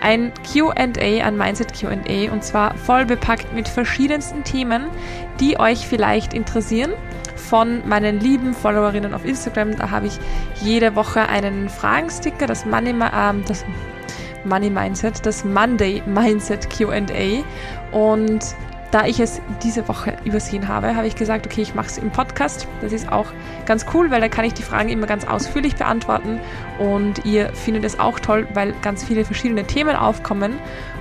ein QA, ein Mindset QA, und zwar voll bepackt mit verschiedensten Themen, die euch vielleicht interessieren. Von meinen lieben Followerinnen auf Instagram, da habe ich jede Woche einen Fragensticker, das Money, äh, das Money Mindset, das Monday Mindset QA. Und da ich es diese Woche übersehen habe, habe ich gesagt, okay, ich mache es im Podcast. Das ist auch ganz cool, weil da kann ich die Fragen immer ganz ausführlich beantworten und ihr findet es auch toll, weil ganz viele verschiedene Themen aufkommen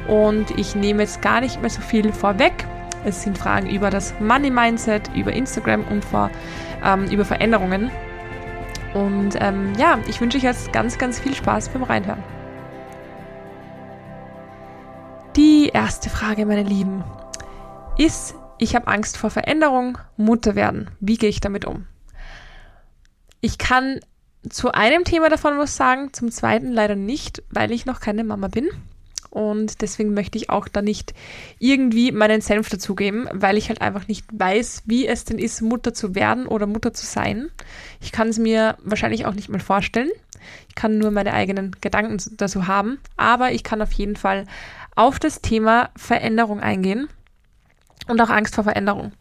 und ich nehme jetzt gar nicht mehr so viel vorweg. Es sind Fragen über das Money Mindset, über Instagram und vor, ähm, über Veränderungen. Und ähm, ja, ich wünsche euch jetzt ganz, ganz viel Spaß beim Reinhören. Die erste Frage, meine Lieben ist, ich habe Angst vor Veränderung, Mutter werden. Wie gehe ich damit um? Ich kann zu einem Thema davon was sagen, zum zweiten leider nicht, weil ich noch keine Mama bin. Und deswegen möchte ich auch da nicht irgendwie meinen Senf dazugeben, weil ich halt einfach nicht weiß, wie es denn ist, Mutter zu werden oder Mutter zu sein. Ich kann es mir wahrscheinlich auch nicht mal vorstellen. Ich kann nur meine eigenen Gedanken dazu haben. Aber ich kann auf jeden Fall auf das Thema Veränderung eingehen und auch Angst vor Veränderung.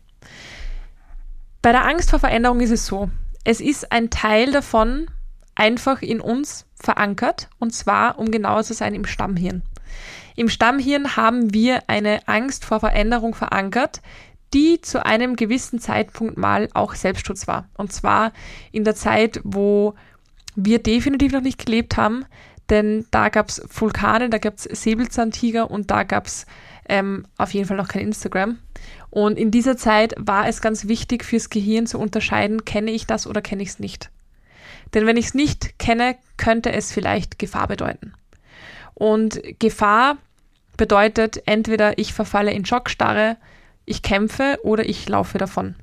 Bei der Angst vor Veränderung ist es so, es ist ein Teil davon einfach in uns verankert und zwar, um genauer zu sein, im Stammhirn. Im Stammhirn haben wir eine Angst vor Veränderung verankert, die zu einem gewissen Zeitpunkt mal auch Selbstschutz war. Und zwar in der Zeit, wo wir definitiv noch nicht gelebt haben, denn da gab es Vulkane, da gab es Säbelzahntiger und da gab es ähm, auf jeden Fall noch kein Instagram. Und in dieser Zeit war es ganz wichtig fürs Gehirn zu unterscheiden, kenne ich das oder kenne ich es nicht. Denn wenn ich es nicht kenne, könnte es vielleicht Gefahr bedeuten. Und Gefahr bedeutet entweder ich verfalle in Schockstarre, ich kämpfe oder ich laufe davon.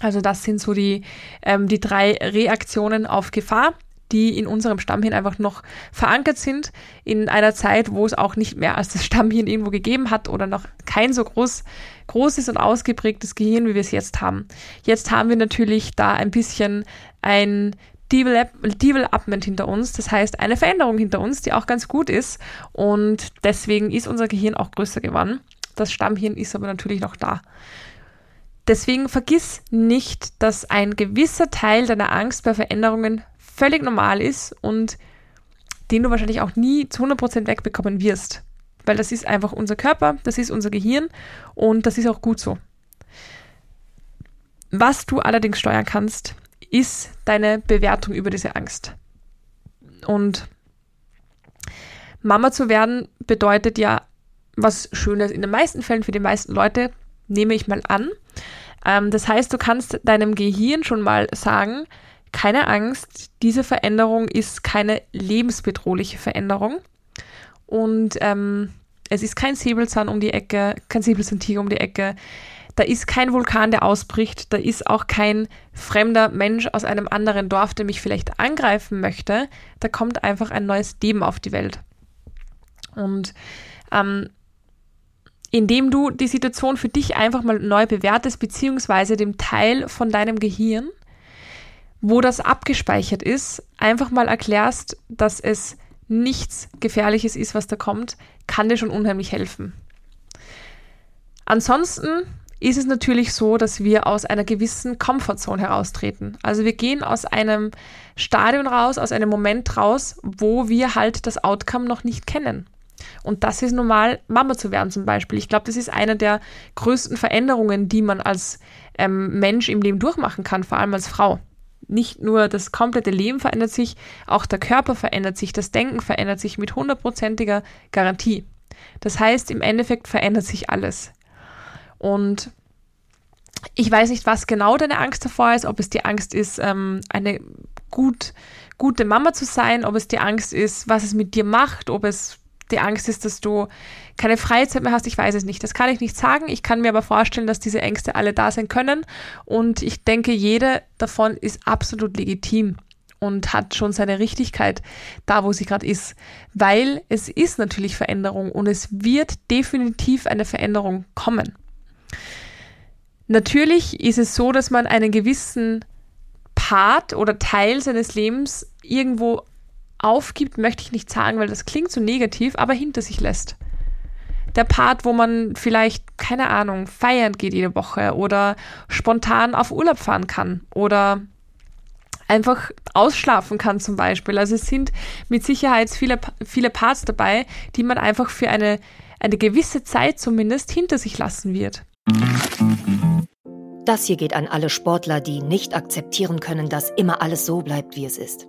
Also das sind so die, ähm, die drei Reaktionen auf Gefahr die in unserem Stammhirn einfach noch verankert sind, in einer Zeit, wo es auch nicht mehr als das Stammhirn irgendwo gegeben hat oder noch kein so groß, großes und ausgeprägtes Gehirn, wie wir es jetzt haben. Jetzt haben wir natürlich da ein bisschen ein Development hinter uns, das heißt eine Veränderung hinter uns, die auch ganz gut ist und deswegen ist unser Gehirn auch größer geworden. Das Stammhirn ist aber natürlich noch da. Deswegen vergiss nicht, dass ein gewisser Teil deiner Angst bei Veränderungen völlig normal ist und den du wahrscheinlich auch nie zu 100% wegbekommen wirst. Weil das ist einfach unser Körper, das ist unser Gehirn und das ist auch gut so. Was du allerdings steuern kannst, ist deine Bewertung über diese Angst. Und Mama zu werden bedeutet ja was Schönes in den meisten Fällen für die meisten Leute, nehme ich mal an. Ähm, das heißt, du kannst deinem Gehirn schon mal sagen, keine Angst, diese Veränderung ist keine lebensbedrohliche Veränderung. Und ähm, es ist kein Säbelzahn um die Ecke, kein Säbelzahntiger um die Ecke. Da ist kein Vulkan, der ausbricht. Da ist auch kein fremder Mensch aus einem anderen Dorf, der mich vielleicht angreifen möchte. Da kommt einfach ein neues Leben auf die Welt. Und ähm, indem du die Situation für dich einfach mal neu bewertest, beziehungsweise dem Teil von deinem Gehirn, wo das abgespeichert ist, einfach mal erklärst, dass es nichts Gefährliches ist, was da kommt, kann dir schon unheimlich helfen. Ansonsten ist es natürlich so, dass wir aus einer gewissen Comfortzone heraustreten. Also wir gehen aus einem Stadion raus, aus einem Moment raus, wo wir halt das Outcome noch nicht kennen. Und das ist normal, Mama zu werden zum Beispiel. Ich glaube, das ist eine der größten Veränderungen, die man als ähm, Mensch im Leben durchmachen kann, vor allem als Frau nicht nur das komplette Leben verändert sich, auch der Körper verändert sich, das Denken verändert sich mit hundertprozentiger Garantie. Das heißt, im Endeffekt verändert sich alles. Und ich weiß nicht, was genau deine Angst davor ist, ob es die Angst ist, ähm, eine gut, gute Mama zu sein, ob es die Angst ist, was es mit dir macht, ob es die Angst ist, dass du keine Freizeit mehr hast, ich weiß es nicht. Das kann ich nicht sagen. Ich kann mir aber vorstellen, dass diese Ängste alle da sein können. Und ich denke, jede davon ist absolut legitim und hat schon seine Richtigkeit da, wo sie gerade ist. Weil es ist natürlich Veränderung und es wird definitiv eine Veränderung kommen. Natürlich ist es so, dass man einen gewissen Part oder Teil seines Lebens irgendwo aufgibt, möchte ich nicht sagen, weil das klingt so negativ, aber hinter sich lässt. Der Part, wo man vielleicht, keine Ahnung, feiern geht jede Woche oder spontan auf Urlaub fahren kann oder einfach ausschlafen kann zum Beispiel. Also es sind mit Sicherheit viele, viele Parts dabei, die man einfach für eine, eine gewisse Zeit zumindest hinter sich lassen wird. Das hier geht an alle Sportler, die nicht akzeptieren können, dass immer alles so bleibt, wie es ist.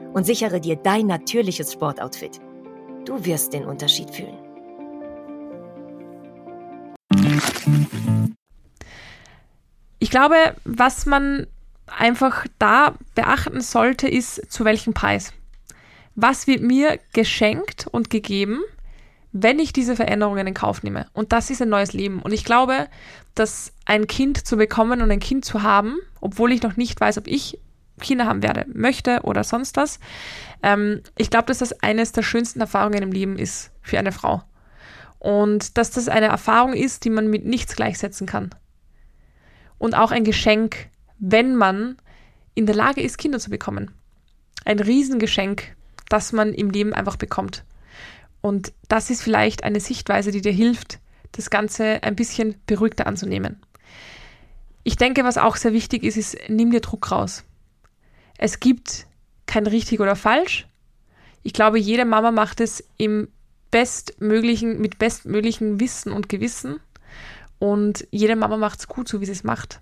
und sichere dir dein natürliches Sportoutfit. Du wirst den Unterschied fühlen. Ich glaube, was man einfach da beachten sollte, ist, zu welchem Preis. Was wird mir geschenkt und gegeben, wenn ich diese Veränderungen in Kauf nehme. Und das ist ein neues Leben. Und ich glaube, dass ein Kind zu bekommen und ein Kind zu haben, obwohl ich noch nicht weiß, ob ich Kinder haben werde, möchte oder sonst was, ähm, ich glaube, dass das eines der schönsten Erfahrungen im Leben ist für eine Frau. Und dass das eine Erfahrung ist, die man mit nichts gleichsetzen kann. Und auch ein Geschenk, wenn man in der Lage ist, Kinder zu bekommen. Ein Riesengeschenk, das man im Leben einfach bekommt. Und das ist vielleicht eine Sichtweise, die dir hilft, das Ganze ein bisschen beruhigter anzunehmen. Ich denke, was auch sehr wichtig ist, ist, nimm dir Druck raus. Es gibt kein richtig oder falsch. Ich glaube, jede Mama macht es im bestmöglichen, mit bestmöglichen Wissen und Gewissen. Und jede Mama macht es gut, so wie sie es macht.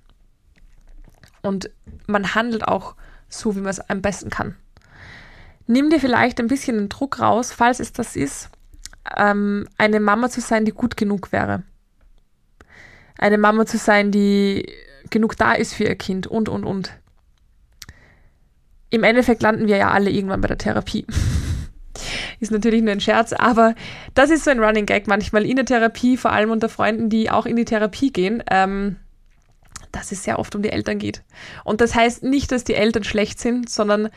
Und man handelt auch so, wie man es am besten kann nimm dir vielleicht ein bisschen den Druck raus, falls es das ist, ähm, eine Mama zu sein, die gut genug wäre. Eine Mama zu sein, die genug da ist für ihr Kind und, und, und. Im Endeffekt landen wir ja alle irgendwann bei der Therapie. ist natürlich nur ein Scherz, aber das ist so ein Running Gag manchmal in der Therapie, vor allem unter Freunden, die auch in die Therapie gehen. Ähm, dass es sehr oft um die Eltern geht. Und das heißt nicht, dass die Eltern schlecht sind, sondern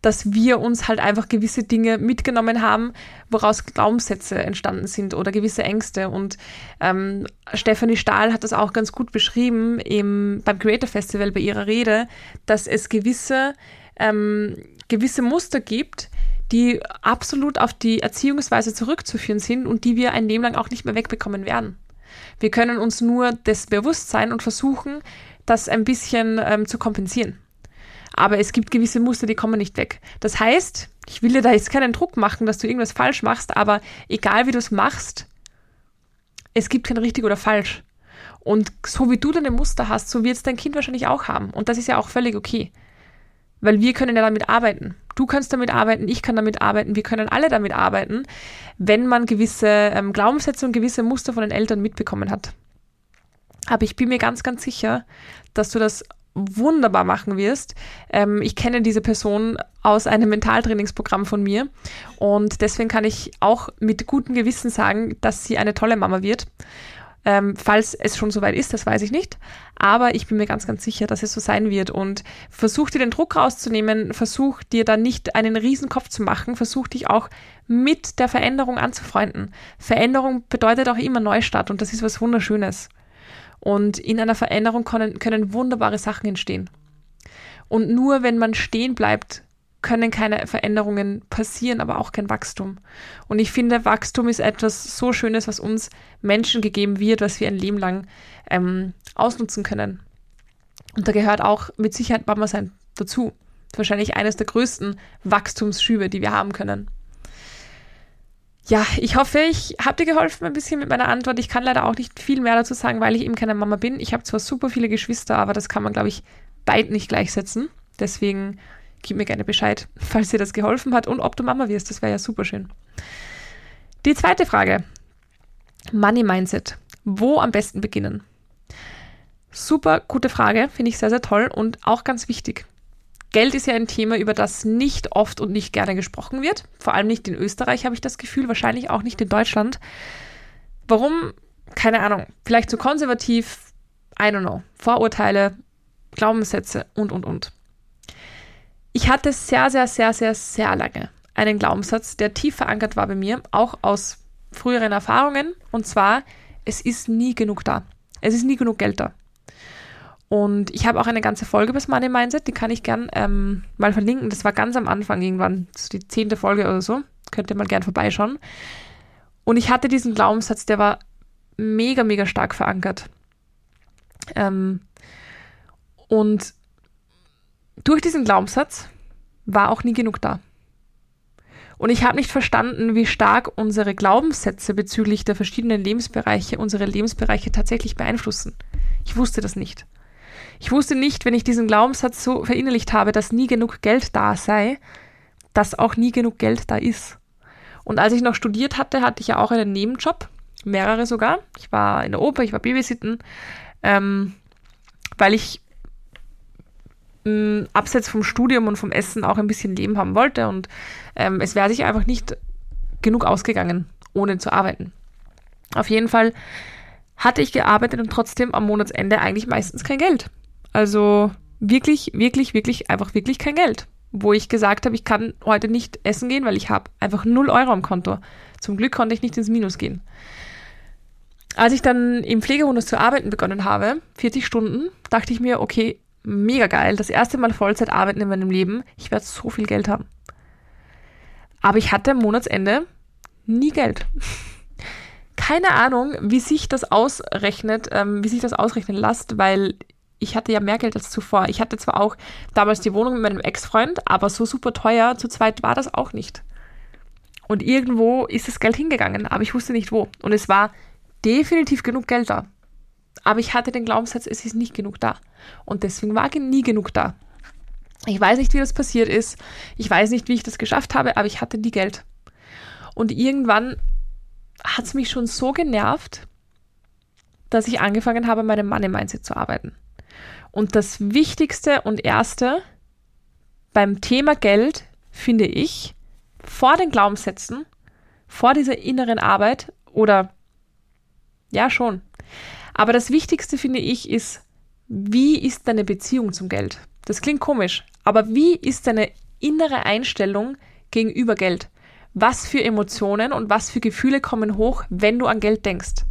dass wir uns halt einfach gewisse Dinge mitgenommen haben, woraus Glaubenssätze entstanden sind oder gewisse Ängste. Und ähm, Stephanie Stahl hat das auch ganz gut beschrieben im, beim Creator Festival bei ihrer Rede, dass es gewisse, ähm, gewisse Muster gibt, die absolut auf die Erziehungsweise zurückzuführen sind und die wir ein Leben lang auch nicht mehr wegbekommen werden. Wir können uns nur das Bewusstsein und versuchen, das ein bisschen ähm, zu kompensieren. Aber es gibt gewisse Muster, die kommen nicht weg. Das heißt, ich will dir da jetzt keinen Druck machen, dass du irgendwas falsch machst, aber egal wie du es machst, es gibt kein richtig oder falsch. Und so wie du deine Muster hast, so wird es dein Kind wahrscheinlich auch haben. Und das ist ja auch völlig okay. Weil wir können ja damit arbeiten. Du kannst damit arbeiten, ich kann damit arbeiten, wir können alle damit arbeiten, wenn man gewisse ähm, Glaubenssätze und gewisse Muster von den Eltern mitbekommen hat. Aber ich bin mir ganz, ganz sicher, dass du das wunderbar machen wirst. Ähm, ich kenne diese Person aus einem Mentaltrainingsprogramm von mir und deswegen kann ich auch mit gutem Gewissen sagen, dass sie eine tolle Mama wird. Ähm, falls es schon soweit ist, das weiß ich nicht. Aber ich bin mir ganz, ganz sicher, dass es so sein wird. Und versuch dir den Druck rauszunehmen, versuch dir da nicht einen Riesenkopf zu machen, versuch dich auch mit der Veränderung anzufreunden. Veränderung bedeutet auch immer Neustart und das ist was Wunderschönes. Und in einer Veränderung können, können wunderbare Sachen entstehen. Und nur wenn man stehen bleibt, können keine Veränderungen passieren, aber auch kein Wachstum. Und ich finde, Wachstum ist etwas so Schönes, was uns Menschen gegeben wird, was wir ein Leben lang ähm, ausnutzen können. Und da gehört auch mit Sicherheit Mama sein dazu. Wahrscheinlich eines der größten Wachstumsschübe, die wir haben können. Ja, ich hoffe, ich habe dir geholfen ein bisschen mit meiner Antwort. Ich kann leider auch nicht viel mehr dazu sagen, weil ich eben keine Mama bin. Ich habe zwar super viele Geschwister, aber das kann man, glaube ich, beid nicht gleichsetzen. Deswegen gib mir gerne Bescheid, falls dir das geholfen hat und ob du Mama wirst. Das wäre ja super schön. Die zweite Frage. Money Mindset. Wo am besten beginnen? Super gute Frage, finde ich sehr, sehr toll und auch ganz wichtig. Geld ist ja ein Thema, über das nicht oft und nicht gerne gesprochen wird. Vor allem nicht in Österreich habe ich das Gefühl, wahrscheinlich auch nicht in Deutschland. Warum? Keine Ahnung. Vielleicht zu konservativ, I don't know. Vorurteile, Glaubenssätze und, und, und. Ich hatte sehr, sehr, sehr, sehr, sehr lange einen Glaubenssatz, der tief verankert war bei mir, auch aus früheren Erfahrungen. Und zwar, es ist nie genug da. Es ist nie genug Geld da. Und ich habe auch eine ganze Folge über das Money Mindset, die kann ich gern ähm, mal verlinken. Das war ganz am Anfang irgendwann, die zehnte Folge oder so. Könnt ihr mal gern vorbeischauen. Und ich hatte diesen Glaubenssatz, der war mega, mega stark verankert. Ähm, und durch diesen Glaubenssatz war auch nie genug da. Und ich habe nicht verstanden, wie stark unsere Glaubenssätze bezüglich der verschiedenen Lebensbereiche unsere Lebensbereiche tatsächlich beeinflussen. Ich wusste das nicht. Ich wusste nicht, wenn ich diesen Glaubenssatz so verinnerlicht habe, dass nie genug Geld da sei, dass auch nie genug Geld da ist. Und als ich noch studiert hatte, hatte ich ja auch einen Nebenjob, mehrere sogar. Ich war in der Oper, ich war Babysitten, ähm, weil ich mh, abseits vom Studium und vom Essen auch ein bisschen Leben haben wollte und ähm, es wäre sich einfach nicht genug ausgegangen, ohne zu arbeiten. Auf jeden Fall hatte ich gearbeitet und trotzdem am Monatsende eigentlich meistens kein Geld. Also wirklich, wirklich, wirklich, einfach wirklich kein Geld. Wo ich gesagt habe, ich kann heute nicht essen gehen, weil ich habe einfach 0 Euro am Konto. Zum Glück konnte ich nicht ins Minus gehen. Als ich dann im Pflegehundus zu arbeiten begonnen habe, 40 Stunden, dachte ich mir, okay, mega geil, das erste Mal Vollzeit arbeiten in meinem Leben, ich werde so viel Geld haben. Aber ich hatte am Monatsende nie Geld. Keine Ahnung, wie sich das ausrechnet, ähm, wie sich das ausrechnen lässt, weil ich hatte ja mehr Geld als zuvor. Ich hatte zwar auch damals die Wohnung mit meinem Ex-Freund, aber so super teuer zu zweit war das auch nicht. Und irgendwo ist das Geld hingegangen, aber ich wusste nicht wo. Und es war definitiv genug Geld da. Aber ich hatte den Glaubenssatz, es ist nicht genug da. Und deswegen war nie genug da. Ich weiß nicht, wie das passiert ist. Ich weiß nicht, wie ich das geschafft habe, aber ich hatte nie Geld. Und irgendwann hat es mich schon so genervt, dass ich angefangen habe, meine Money Mindset zu arbeiten. Und das Wichtigste und Erste beim Thema Geld finde ich vor den Glaubenssätzen, vor dieser inneren Arbeit oder ja schon. Aber das Wichtigste finde ich ist, wie ist deine Beziehung zum Geld? Das klingt komisch, aber wie ist deine innere Einstellung gegenüber Geld? Was für Emotionen und was für Gefühle kommen hoch, wenn du an Geld denkst?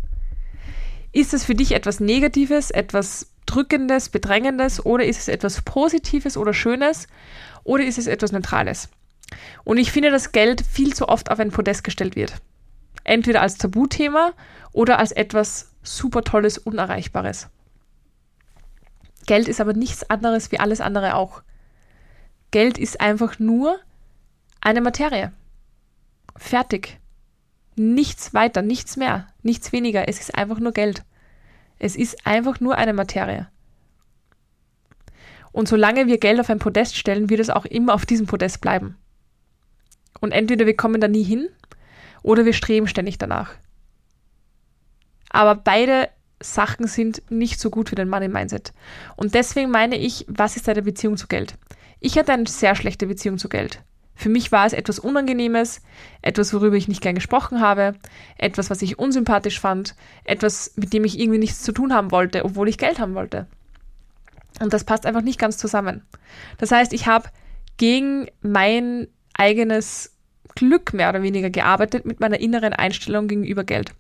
Ist es für dich etwas Negatives, etwas Drückendes, Bedrängendes oder ist es etwas Positives oder Schönes oder ist es etwas Neutrales? Und ich finde, dass Geld viel zu oft auf ein Podest gestellt wird. Entweder als Tabuthema oder als etwas super Tolles, Unerreichbares. Geld ist aber nichts anderes wie alles andere auch. Geld ist einfach nur eine Materie. Fertig. Nichts weiter, nichts mehr, nichts weniger. Es ist einfach nur Geld. Es ist einfach nur eine Materie. Und solange wir Geld auf ein Podest stellen, wird es auch immer auf diesem Podest bleiben. Und entweder wir kommen da nie hin oder wir streben ständig danach. Aber beide Sachen sind nicht so gut für den Money Mindset. Und deswegen meine ich, was ist deine Beziehung zu Geld? Ich hatte eine sehr schlechte Beziehung zu Geld. Für mich war es etwas Unangenehmes, etwas, worüber ich nicht gern gesprochen habe, etwas, was ich unsympathisch fand, etwas, mit dem ich irgendwie nichts zu tun haben wollte, obwohl ich Geld haben wollte. Und das passt einfach nicht ganz zusammen. Das heißt, ich habe gegen mein eigenes Glück mehr oder weniger gearbeitet mit meiner inneren Einstellung gegenüber Geld.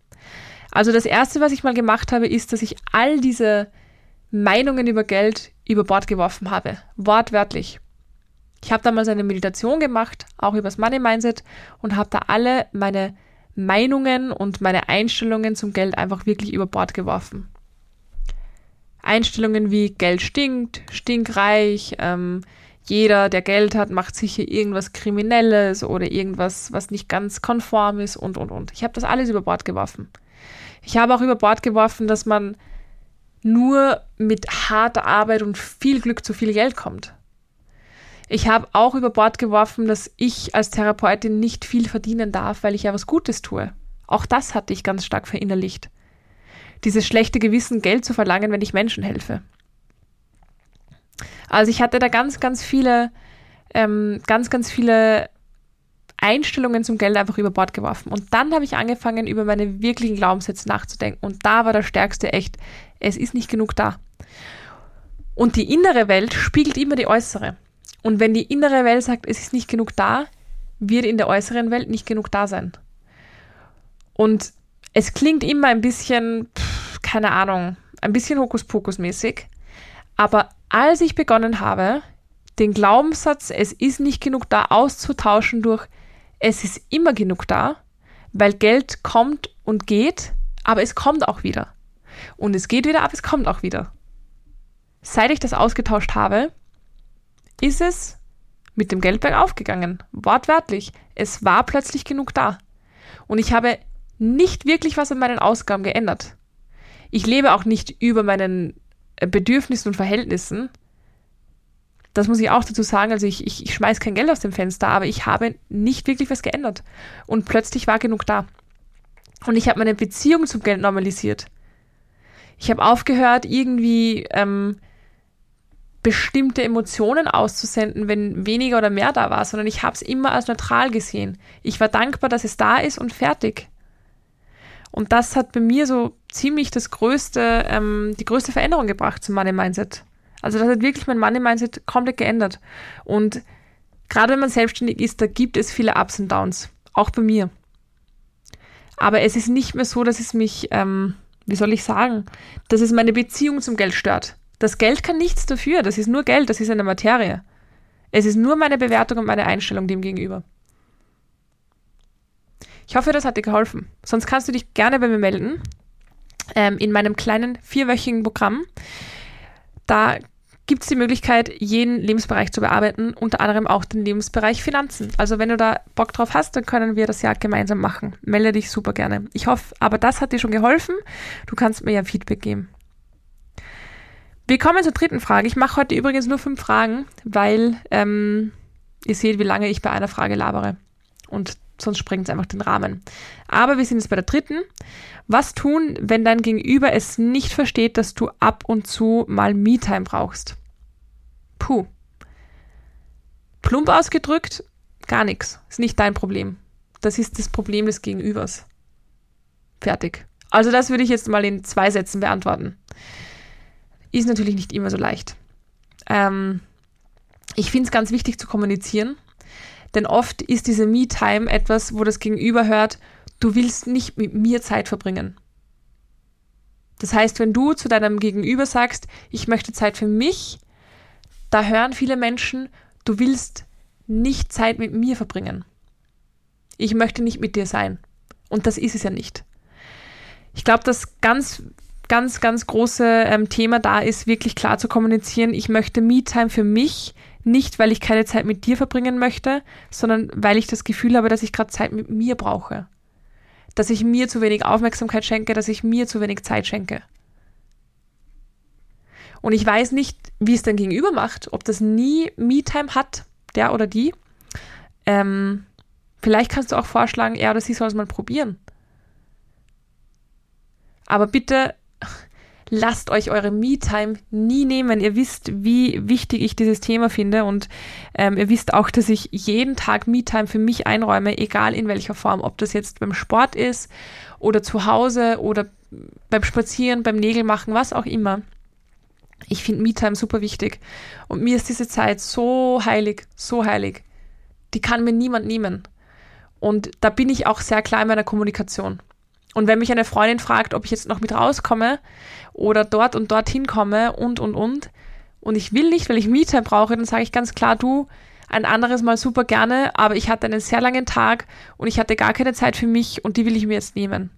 Also das Erste, was ich mal gemacht habe, ist, dass ich all diese Meinungen über Geld über Bord geworfen habe. Wortwörtlich. Ich habe damals eine Meditation gemacht, auch über das Money Mindset und habe da alle meine Meinungen und meine Einstellungen zum Geld einfach wirklich über Bord geworfen. Einstellungen wie Geld stinkt, stinkreich, ähm, jeder, der Geld hat, macht sicher irgendwas Kriminelles oder irgendwas, was nicht ganz konform ist und, und, und. Ich habe das alles über Bord geworfen. Ich habe auch über Bord geworfen, dass man nur mit harter Arbeit und viel Glück zu viel Geld kommt. Ich habe auch über Bord geworfen, dass ich als Therapeutin nicht viel verdienen darf, weil ich ja was Gutes tue. Auch das hatte ich ganz stark verinnerlicht. Dieses schlechte Gewissen, Geld zu verlangen, wenn ich Menschen helfe. Also ich hatte da ganz, ganz viele, ähm, ganz, ganz viele Einstellungen zum Geld einfach über Bord geworfen. Und dann habe ich angefangen, über meine wirklichen Glaubenssätze nachzudenken. Und da war der stärkste echt, es ist nicht genug da. Und die innere Welt spiegelt immer die äußere. Und wenn die innere Welt sagt, es ist nicht genug da, wird in der äußeren Welt nicht genug da sein. Und es klingt immer ein bisschen, pff, keine Ahnung, ein bisschen Hokuspokus-mäßig. Aber als ich begonnen habe, den Glaubenssatz, es ist nicht genug da, auszutauschen durch, es ist immer genug da, weil Geld kommt und geht, aber es kommt auch wieder. Und es geht wieder, aber es kommt auch wieder. Seit ich das ausgetauscht habe, ist es mit dem Geldberg aufgegangen. Wortwörtlich. Es war plötzlich genug da. Und ich habe nicht wirklich was an meinen Ausgaben geändert. Ich lebe auch nicht über meinen Bedürfnissen und Verhältnissen. Das muss ich auch dazu sagen. Also ich, ich, ich schmeiß kein Geld aus dem Fenster, aber ich habe nicht wirklich was geändert. Und plötzlich war genug da. Und ich habe meine Beziehung zum Geld normalisiert. Ich habe aufgehört, irgendwie ähm, bestimmte Emotionen auszusenden, wenn weniger oder mehr da war, sondern ich habe es immer als neutral gesehen. Ich war dankbar, dass es da ist und fertig. Und das hat bei mir so ziemlich das größte, ähm, die größte Veränderung gebracht zum Money Mindset. Also das hat wirklich mein Money Mindset komplett geändert. Und gerade wenn man selbstständig ist, da gibt es viele Ups und Downs. Auch bei mir. Aber es ist nicht mehr so, dass es mich, ähm, wie soll ich sagen, dass es meine Beziehung zum Geld stört. Das Geld kann nichts dafür. Das ist nur Geld, das ist eine Materie. Es ist nur meine Bewertung und meine Einstellung dem gegenüber. Ich hoffe, das hat dir geholfen. Sonst kannst du dich gerne bei mir melden ähm, in meinem kleinen vierwöchigen Programm. Da gibt es die Möglichkeit, jeden Lebensbereich zu bearbeiten, unter anderem auch den Lebensbereich Finanzen. Also wenn du da Bock drauf hast, dann können wir das ja gemeinsam machen. Melde dich super gerne. Ich hoffe, aber das hat dir schon geholfen. Du kannst mir ja Feedback geben. Wir kommen zur dritten Frage. Ich mache heute übrigens nur fünf Fragen, weil ähm, ihr seht, wie lange ich bei einer Frage labere. Und sonst sprengt es einfach den Rahmen. Aber wir sind jetzt bei der dritten. Was tun, wenn dein Gegenüber es nicht versteht, dass du ab und zu mal Me-Time brauchst? Puh. Plump ausgedrückt, gar nichts. Ist nicht dein Problem. Das ist das Problem des Gegenübers. Fertig. Also das würde ich jetzt mal in zwei Sätzen beantworten. Ist natürlich nicht immer so leicht. Ähm, ich finde es ganz wichtig zu kommunizieren denn oft ist diese Me-Time etwas, wo das Gegenüber hört, du willst nicht mit mir Zeit verbringen. Das heißt, wenn du zu deinem Gegenüber sagst, ich möchte Zeit für mich, da hören viele Menschen, du willst nicht Zeit mit mir verbringen. Ich möchte nicht mit dir sein. Und das ist es ja nicht. Ich glaube, das ganz, ganz, ganz große ähm, Thema da ist, wirklich klar zu kommunizieren, ich möchte Me-Time für mich, nicht, weil ich keine Zeit mit dir verbringen möchte, sondern weil ich das Gefühl habe, dass ich gerade Zeit mit mir brauche. Dass ich mir zu wenig Aufmerksamkeit schenke, dass ich mir zu wenig Zeit schenke. Und ich weiß nicht, wie es dein Gegenüber macht, ob das nie Me-Time hat, der oder die. Ähm, vielleicht kannst du auch vorschlagen, er oder sie soll es mal probieren. Aber bitte lasst euch eure Me-Time nie nehmen. Ihr wisst, wie wichtig ich dieses Thema finde und ähm, ihr wisst auch, dass ich jeden Tag Me-Time für mich einräume, egal in welcher Form, ob das jetzt beim Sport ist oder zu Hause oder beim Spazieren, beim Nägelmachen, was auch immer. Ich finde Me-Time super wichtig und mir ist diese Zeit so heilig, so heilig. Die kann mir niemand nehmen. Und da bin ich auch sehr klar in meiner Kommunikation. Und wenn mich eine Freundin fragt, ob ich jetzt noch mit rauskomme oder dort und dorthin komme und, und, und, und ich will nicht, weil ich me brauche, dann sage ich ganz klar, du, ein anderes Mal super gerne, aber ich hatte einen sehr langen Tag und ich hatte gar keine Zeit für mich und die will ich mir jetzt nehmen.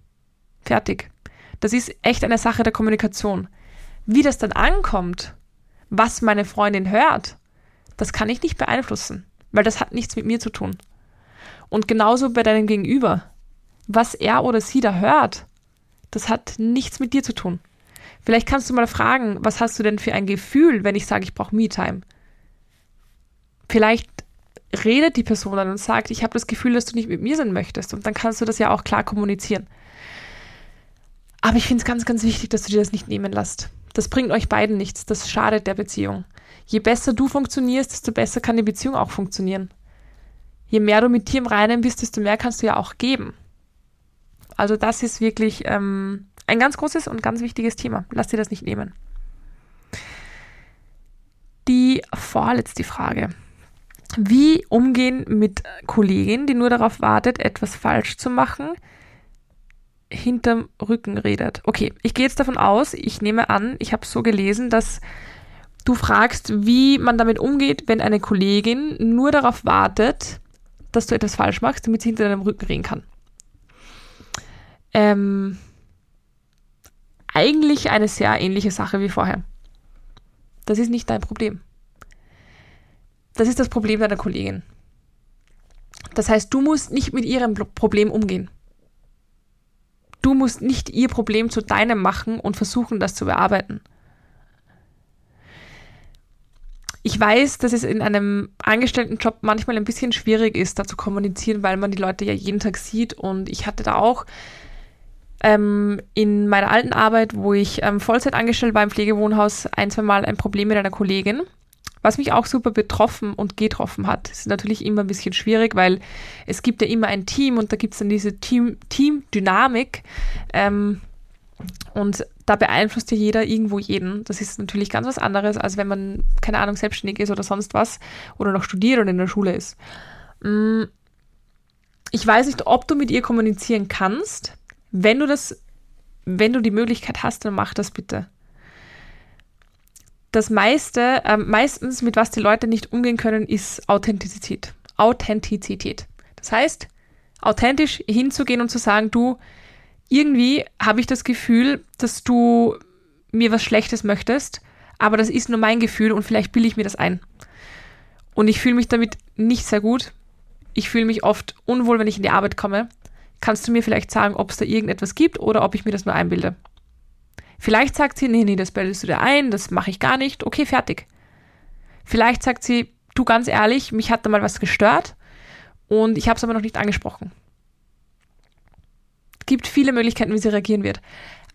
Fertig. Das ist echt eine Sache der Kommunikation. Wie das dann ankommt, was meine Freundin hört, Das kann ich nicht beeinflussen, weil das hat nichts mit mir zu tun. Und genauso bei deinem Gegenüber. Was er oder sie da hört, das hat nichts mit dir zu tun. Vielleicht kannst du mal fragen, was hast du denn für ein Gefühl, wenn ich sage, ich brauche Me-Time? Vielleicht redet die Person dann und sagt, ich habe das Gefühl, dass du nicht mit mir sein möchtest. Und dann kannst du das ja auch klar kommunizieren. Aber ich finde es ganz, ganz wichtig, dass du dir das nicht nehmen lässt. Das bringt euch beiden nichts. Das schadet der Beziehung. Je besser du funktionierst, desto besser kann die Beziehung auch funktionieren. Je mehr du mit dir im Reinen bist, desto mehr kannst du ja auch geben. Also das ist wirklich ähm, ein ganz großes und ganz wichtiges Thema. Lass dir das nicht nehmen. Die vorletzte Frage. Wie umgehen mit Kollegin, die nur darauf wartet, etwas falsch zu machen, hinterm Rücken redet? Okay, ich gehe jetzt davon aus, ich nehme an, ich habe so gelesen, dass du fragst, wie man damit umgeht, wenn eine Kollegin nur darauf wartet, dass du etwas falsch machst, damit sie hinter deinem Rücken reden kann. Ähm, eigentlich eine sehr ähnliche Sache wie vorher. Das ist nicht dein Problem. Das ist das Problem deiner Kollegin. Das heißt, du musst nicht mit ihrem Problem umgehen. Du musst nicht ihr Problem zu deinem machen und versuchen, das zu bearbeiten. Ich weiß, dass es in einem Angestelltenjob manchmal ein bisschen schwierig ist, da zu kommunizieren, weil man die Leute ja jeden Tag sieht. Und ich hatte da auch ähm, in meiner alten Arbeit, wo ich ähm, Vollzeit angestellt war im Pflegewohnhaus, ein, zwei Mal ein Problem mit einer Kollegin. Was mich auch super betroffen und getroffen hat. Das ist natürlich immer ein bisschen schwierig, weil es gibt ja immer ein Team und da gibt es dann diese Team, Team-Dynamik. Ähm, und da beeinflusst ja jeder irgendwo jeden. Das ist natürlich ganz was anderes, als wenn man, keine Ahnung, selbstständig ist oder sonst was oder noch studiert oder in der Schule ist. Mm, ich weiß nicht, ob du mit ihr kommunizieren kannst. Wenn du das, wenn du die Möglichkeit hast, dann mach das bitte das meiste, äh, meistens mit was die Leute nicht umgehen können, ist Authentizität. Authentizität. Das heißt, authentisch hinzugehen und zu sagen, du, irgendwie habe ich das Gefühl, dass du mir was Schlechtes möchtest, aber das ist nur mein Gefühl und vielleicht bilde ich mir das ein. Und ich fühle mich damit nicht sehr gut. Ich fühle mich oft unwohl, wenn ich in die Arbeit komme. Kannst du mir vielleicht sagen, ob es da irgendetwas gibt oder ob ich mir das nur einbilde? Vielleicht sagt sie, nee, nee, das bildest du dir ein, das mache ich gar nicht. Okay, fertig. Vielleicht sagt sie, du ganz ehrlich, mich hat da mal was gestört und ich habe es aber noch nicht angesprochen. Es gibt viele Möglichkeiten, wie sie reagieren wird.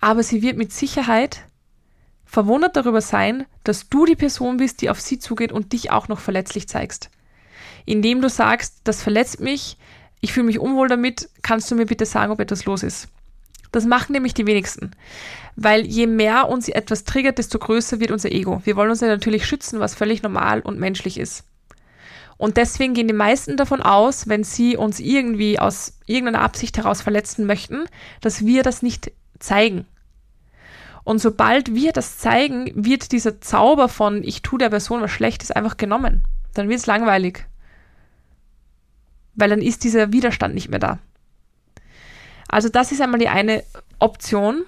Aber sie wird mit Sicherheit verwundert darüber sein, dass du die Person bist, die auf sie zugeht und dich auch noch verletzlich zeigst. Indem du sagst, das verletzt mich, ich fühle mich unwohl damit, kannst du mir bitte sagen, ob etwas los ist. Das machen nämlich die wenigsten. Weil je mehr uns etwas triggert, desto größer wird unser Ego. Wir wollen uns ja natürlich schützen, was völlig normal und menschlich ist. Und deswegen gehen die meisten davon aus, wenn sie uns irgendwie aus irgendeiner Absicht heraus verletzen möchten, dass wir das nicht zeigen. Und sobald wir das zeigen, wird dieser Zauber von ich tue der Person was Schlechtes einfach genommen. Dann wird es langweilig. Weil dann ist dieser Widerstand nicht mehr da. Also das ist einmal die eine Option,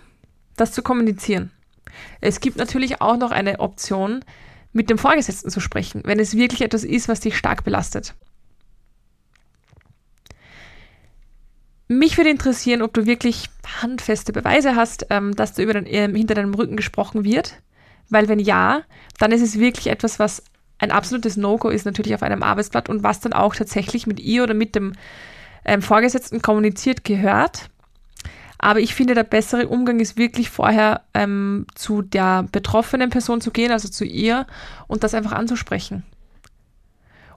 das zu kommunizieren. Es gibt natürlich auch noch eine Option, mit dem Vorgesetzten zu sprechen, wenn es wirklich etwas ist, was dich stark belastet. Mich würde interessieren, ob du wirklich handfeste Beweise hast, ähm, dass da über den, äh, hinter deinem Rücken gesprochen wird. Weil wenn ja, dann ist es wirklich etwas, was ein absolutes No-Go ist, natürlich auf einem Arbeitsblatt und was dann auch tatsächlich mit ihr oder mit dem ähm, Vorgesetzten kommuniziert gehört. Aber ich finde, der bessere Umgang ist wirklich vorher ähm, zu der betroffenen Person zu gehen, also zu ihr, und das einfach anzusprechen.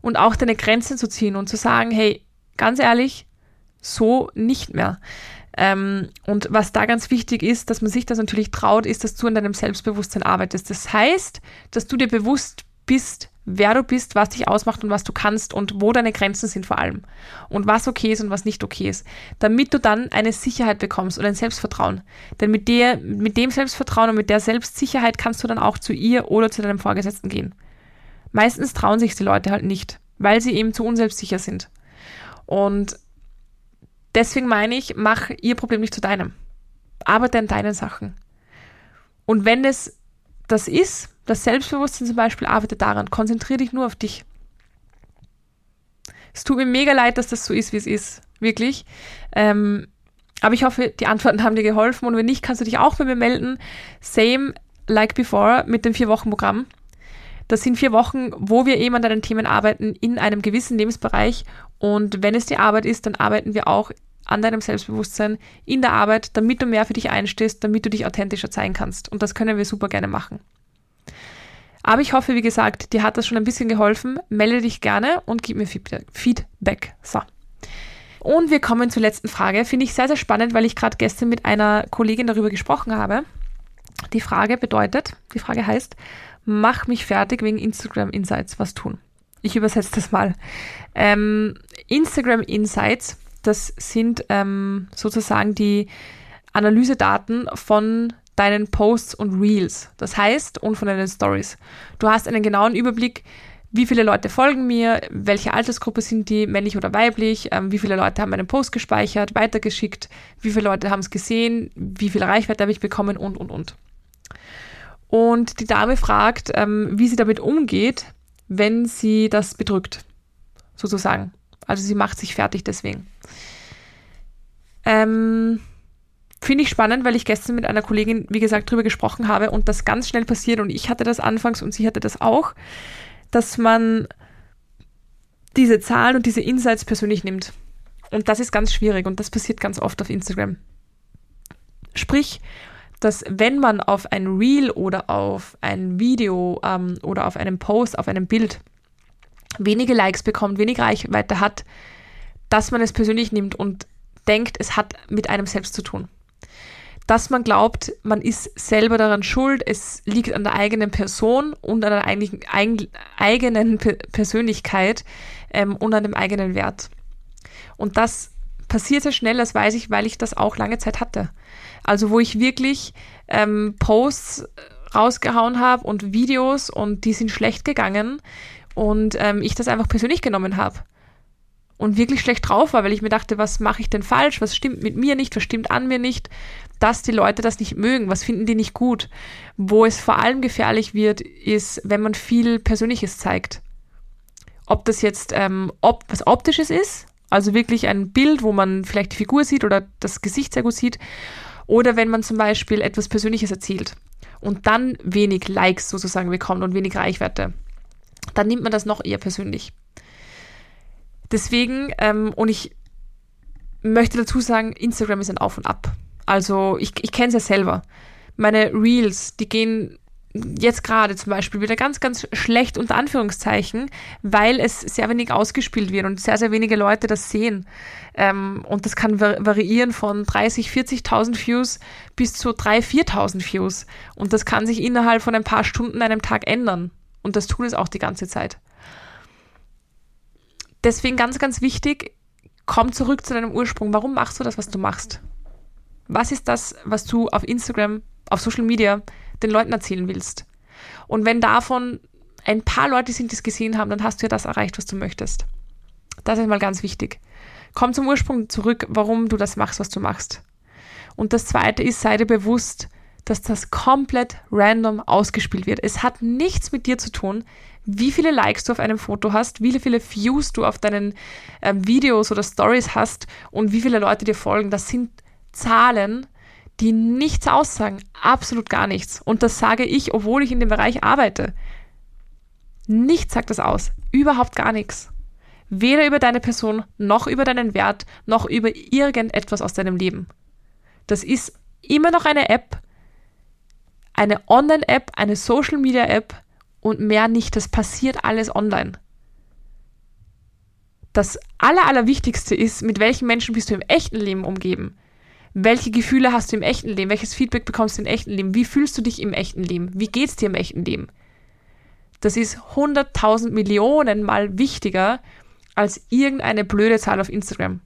Und auch deine Grenzen zu ziehen und zu sagen, hey, ganz ehrlich, so nicht mehr. Ähm, und was da ganz wichtig ist, dass man sich das natürlich traut, ist, dass du an deinem Selbstbewusstsein arbeitest. Das heißt, dass du dir bewusst bist, wer du bist, was dich ausmacht und was du kannst und wo deine Grenzen sind vor allem. Und was okay ist und was nicht okay ist. Damit du dann eine Sicherheit bekommst und ein Selbstvertrauen. Denn mit, der, mit dem Selbstvertrauen und mit der Selbstsicherheit kannst du dann auch zu ihr oder zu deinem Vorgesetzten gehen. Meistens trauen sich die Leute halt nicht, weil sie eben zu unselbstsicher sind. Und deswegen meine ich, mach ihr Problem nicht zu deinem. Arbeite an deinen Sachen. Und wenn es das ist, das Selbstbewusstsein zum Beispiel arbeitet daran. Konzentriere dich nur auf dich. Es tut mir mega leid, dass das so ist, wie es ist. Wirklich. Ähm, aber ich hoffe, die Antworten haben dir geholfen und wenn nicht, kannst du dich auch bei mir melden. Same like before mit dem Vier-Wochen-Programm. Das sind vier Wochen, wo wir eben an deinen Themen arbeiten in einem gewissen Lebensbereich. Und wenn es die Arbeit ist, dann arbeiten wir auch an deinem Selbstbewusstsein in der Arbeit, damit du mehr für dich einstehst, damit du dich authentischer zeigen kannst. Und das können wir super gerne machen. Aber ich hoffe, wie gesagt, dir hat das schon ein bisschen geholfen. Melde dich gerne und gib mir Feedback. So. Und wir kommen zur letzten Frage. Finde ich sehr, sehr spannend, weil ich gerade gestern mit einer Kollegin darüber gesprochen habe. Die Frage bedeutet, die Frage heißt, mach mich fertig wegen Instagram Insights, was tun? Ich übersetze das mal. Ähm, Instagram Insights, das sind ähm, sozusagen die Analysedaten von deinen Posts und Reels. Das heißt, und von deinen Stories. Du hast einen genauen Überblick, wie viele Leute folgen mir, welche Altersgruppe sind die, männlich oder weiblich, ähm, wie viele Leute haben meinen Post gespeichert, weitergeschickt, wie viele Leute haben es gesehen, wie viel Reichweite habe ich bekommen und, und, und. Und die Dame fragt, ähm, wie sie damit umgeht, wenn sie das bedrückt, sozusagen. Also sie macht sich fertig deswegen. Ähm, Finde ich spannend, weil ich gestern mit einer Kollegin, wie gesagt, drüber gesprochen habe und das ganz schnell passiert und ich hatte das anfangs und sie hatte das auch dass man diese Zahlen und diese Insights persönlich nimmt. Und das ist ganz schwierig und das passiert ganz oft auf Instagram. Sprich, dass wenn man auf ein Reel oder auf ein Video ähm, oder auf einem Post, auf einem Bild wenige Likes bekommt, wenig Reichweite hat, dass man es persönlich nimmt und denkt, es hat mit einem selbst zu tun dass man glaubt, man ist selber daran schuld, es liegt an der eigenen Person und an der eigenen, Persönlichkeit ähm, und an dem eigenen Wert. Und das passiert sehr schnell, das weiß ich, weil ich das auch lange Zeit hatte. Also wo ich wirklich ähm, Posts rausgehauen habe und Videos und die sind schlecht gegangen und ähm, ich das einfach persönlich genommen habe und wirklich schlecht drauf war, weil ich mir dachte, was mache ich denn falsch, was stimmt mit mir nicht, was stimmt an mir nicht, dass die Leute das nicht mögen, was finden die nicht gut. Wo es vor allem gefährlich wird, ist, wenn man viel Persönliches zeigt. Ob das jetzt ähm, ob, was Optisches ist, also wirklich ein Bild, wo man vielleicht die Figur sieht oder das Gesicht sehr gut sieht, oder wenn man zum Beispiel etwas Persönliches erzählt und dann wenig Likes sozusagen bekommt und wenig Reichweite, dann nimmt man das noch eher persönlich. Deswegen, ähm, und ich möchte dazu sagen, Instagram ist ein Auf und Ab. Also ich, ich kenne es ja selber. Meine Reels, die gehen jetzt gerade zum Beispiel wieder ganz, ganz schlecht unter Anführungszeichen, weil es sehr wenig ausgespielt wird und sehr, sehr wenige Leute das sehen. Ähm, und das kann variieren von 30, 40.000 Views bis zu 3.000, 4.000 Views. Und das kann sich innerhalb von ein paar Stunden, einem Tag ändern. Und das tut es auch die ganze Zeit. Deswegen ganz, ganz wichtig, komm zurück zu deinem Ursprung. Warum machst du das, was du machst? Was ist das, was du auf Instagram, auf Social Media den Leuten erzählen willst? Und wenn davon ein paar Leute sind, die es gesehen haben, dann hast du ja das erreicht, was du möchtest. Das ist mal ganz wichtig. Komm zum Ursprung zurück, warum du das machst, was du machst. Und das zweite ist, sei dir bewusst, dass das komplett random ausgespielt wird. Es hat nichts mit dir zu tun, wie viele Likes du auf einem Foto hast, wie viele Views du auf deinen ähm, Videos oder Stories hast und wie viele Leute dir folgen. Das sind Zahlen, die nichts aussagen, absolut gar nichts. Und das sage ich, obwohl ich in dem Bereich arbeite. Nichts sagt das aus, überhaupt gar nichts. Weder über deine Person, noch über deinen Wert, noch über irgendetwas aus deinem Leben. Das ist immer noch eine App, eine Online-App, eine Social-Media-App und mehr nicht. Das passiert alles online. Das Aller, Allerwichtigste ist, mit welchen Menschen bist du im echten Leben umgeben welche Gefühle hast du im echten Leben? Welches Feedback bekommst du im echten Leben? Wie fühlst du dich im echten Leben? Wie geht's dir im echten Leben? Das ist 100.000 Millionen mal wichtiger als irgendeine blöde Zahl auf Instagram.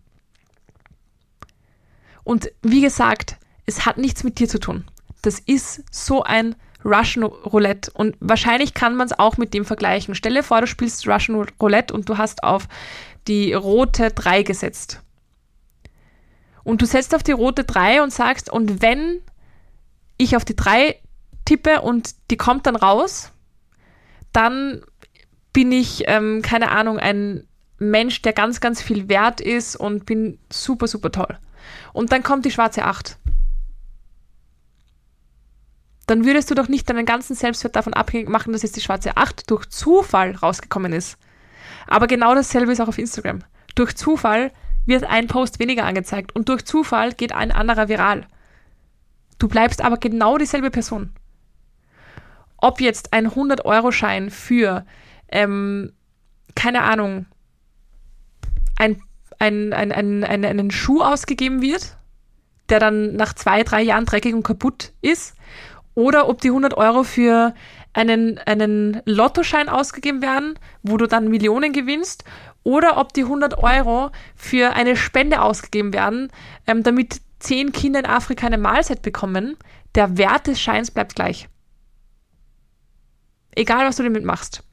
Und wie gesagt, es hat nichts mit dir zu tun. Das ist so ein Russian Roulette. Und wahrscheinlich kann man es auch mit dem vergleichen. Stelle vor, du spielst Russian Roulette und du hast auf die rote 3 gesetzt. Und du setzt auf die rote 3 und sagst, und wenn ich auf die 3 tippe und die kommt dann raus, dann bin ich, ähm, keine Ahnung, ein Mensch, der ganz, ganz viel wert ist und bin super, super toll. Und dann kommt die schwarze Acht. Dann würdest du doch nicht deinen ganzen Selbstwert davon abhängig machen, dass jetzt die schwarze Acht durch Zufall rausgekommen ist. Aber genau dasselbe ist auch auf Instagram. Durch Zufall wird ein Post weniger angezeigt und durch Zufall geht ein anderer viral. Du bleibst aber genau dieselbe Person. Ob jetzt ein 100-Euro-Schein für, ähm, keine Ahnung, ein, ein, ein, ein, ein, einen Schuh ausgegeben wird, der dann nach zwei, drei Jahren dreckig und kaputt ist, oder ob die 100 Euro für einen, einen Lottoschein ausgegeben werden, wo du dann Millionen gewinnst, oder ob die 100 Euro für eine Spende ausgegeben werden, ähm, damit zehn Kinder in Afrika eine Mahlzeit bekommen, der Wert des Scheins bleibt gleich. Egal, was du damit machst.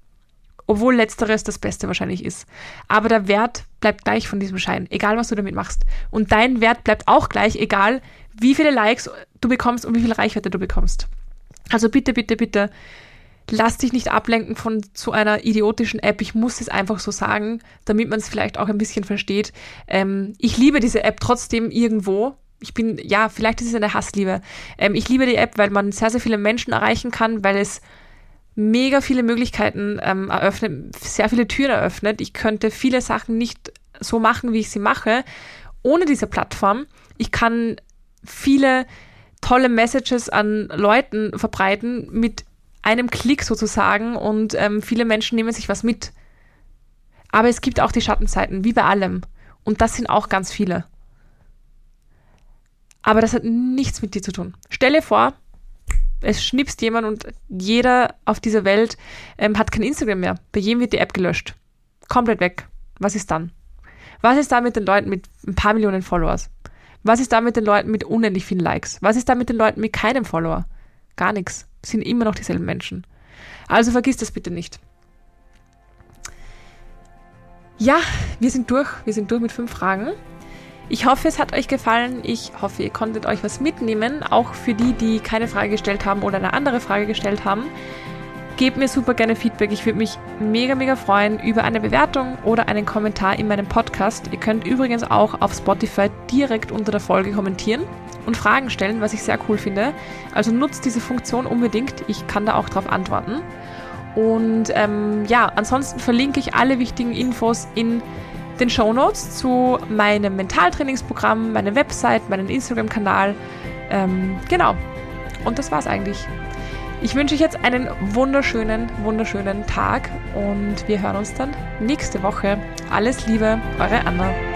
Obwohl letzteres das Beste wahrscheinlich ist. Aber der Wert bleibt gleich von diesem Schein, egal was du damit machst. Und dein Wert bleibt auch gleich, egal wie viele Likes du bekommst und wie viel Reichweite du bekommst. Also bitte, bitte, bitte, lass dich nicht ablenken von so einer idiotischen App. Ich muss es einfach so sagen, damit man es vielleicht auch ein bisschen versteht. Ähm, ich liebe diese App trotzdem irgendwo. Ich bin, ja, vielleicht ist es eine Hassliebe. Ähm, ich liebe die App, weil man sehr, sehr viele Menschen erreichen kann, weil es mega viele Möglichkeiten ähm, eröffnet, sehr viele Türen eröffnet. Ich könnte viele Sachen nicht so machen, wie ich sie mache, ohne diese Plattform. Ich kann viele tolle Messages an Leuten verbreiten mit einem Klick sozusagen und ähm, viele Menschen nehmen sich was mit. Aber es gibt auch die Schattenzeiten, wie bei allem. Und das sind auch ganz viele. Aber das hat nichts mit dir zu tun. Stelle vor, es schnipst jemand und jeder auf dieser Welt ähm, hat kein Instagram mehr. Bei jedem wird die App gelöscht. Komplett weg. Was ist dann? Was ist da mit den Leuten mit ein paar Millionen Followers? Was ist da mit den Leuten mit unendlich vielen Likes? Was ist da mit den Leuten mit keinem Follower? Gar nichts. Sind immer noch dieselben Menschen. Also vergiss das bitte nicht. Ja, wir sind durch. Wir sind durch mit fünf Fragen. Ich hoffe, es hat euch gefallen. Ich hoffe, ihr konntet euch was mitnehmen, auch für die, die keine Frage gestellt haben oder eine andere Frage gestellt haben. Gebt mir super gerne Feedback. Ich würde mich mega, mega freuen über eine Bewertung oder einen Kommentar in meinem Podcast. Ihr könnt übrigens auch auf Spotify direkt unter der Folge kommentieren und Fragen stellen, was ich sehr cool finde. Also nutzt diese Funktion unbedingt. Ich kann da auch drauf antworten. Und ähm, ja, ansonsten verlinke ich alle wichtigen Infos in den Show Notes zu meinem Mentaltrainingsprogramm, meiner Website, meinem Instagram-Kanal. Ähm, genau. Und das war's eigentlich. Ich wünsche euch jetzt einen wunderschönen, wunderschönen Tag und wir hören uns dann nächste Woche. Alles Liebe, eure Anna.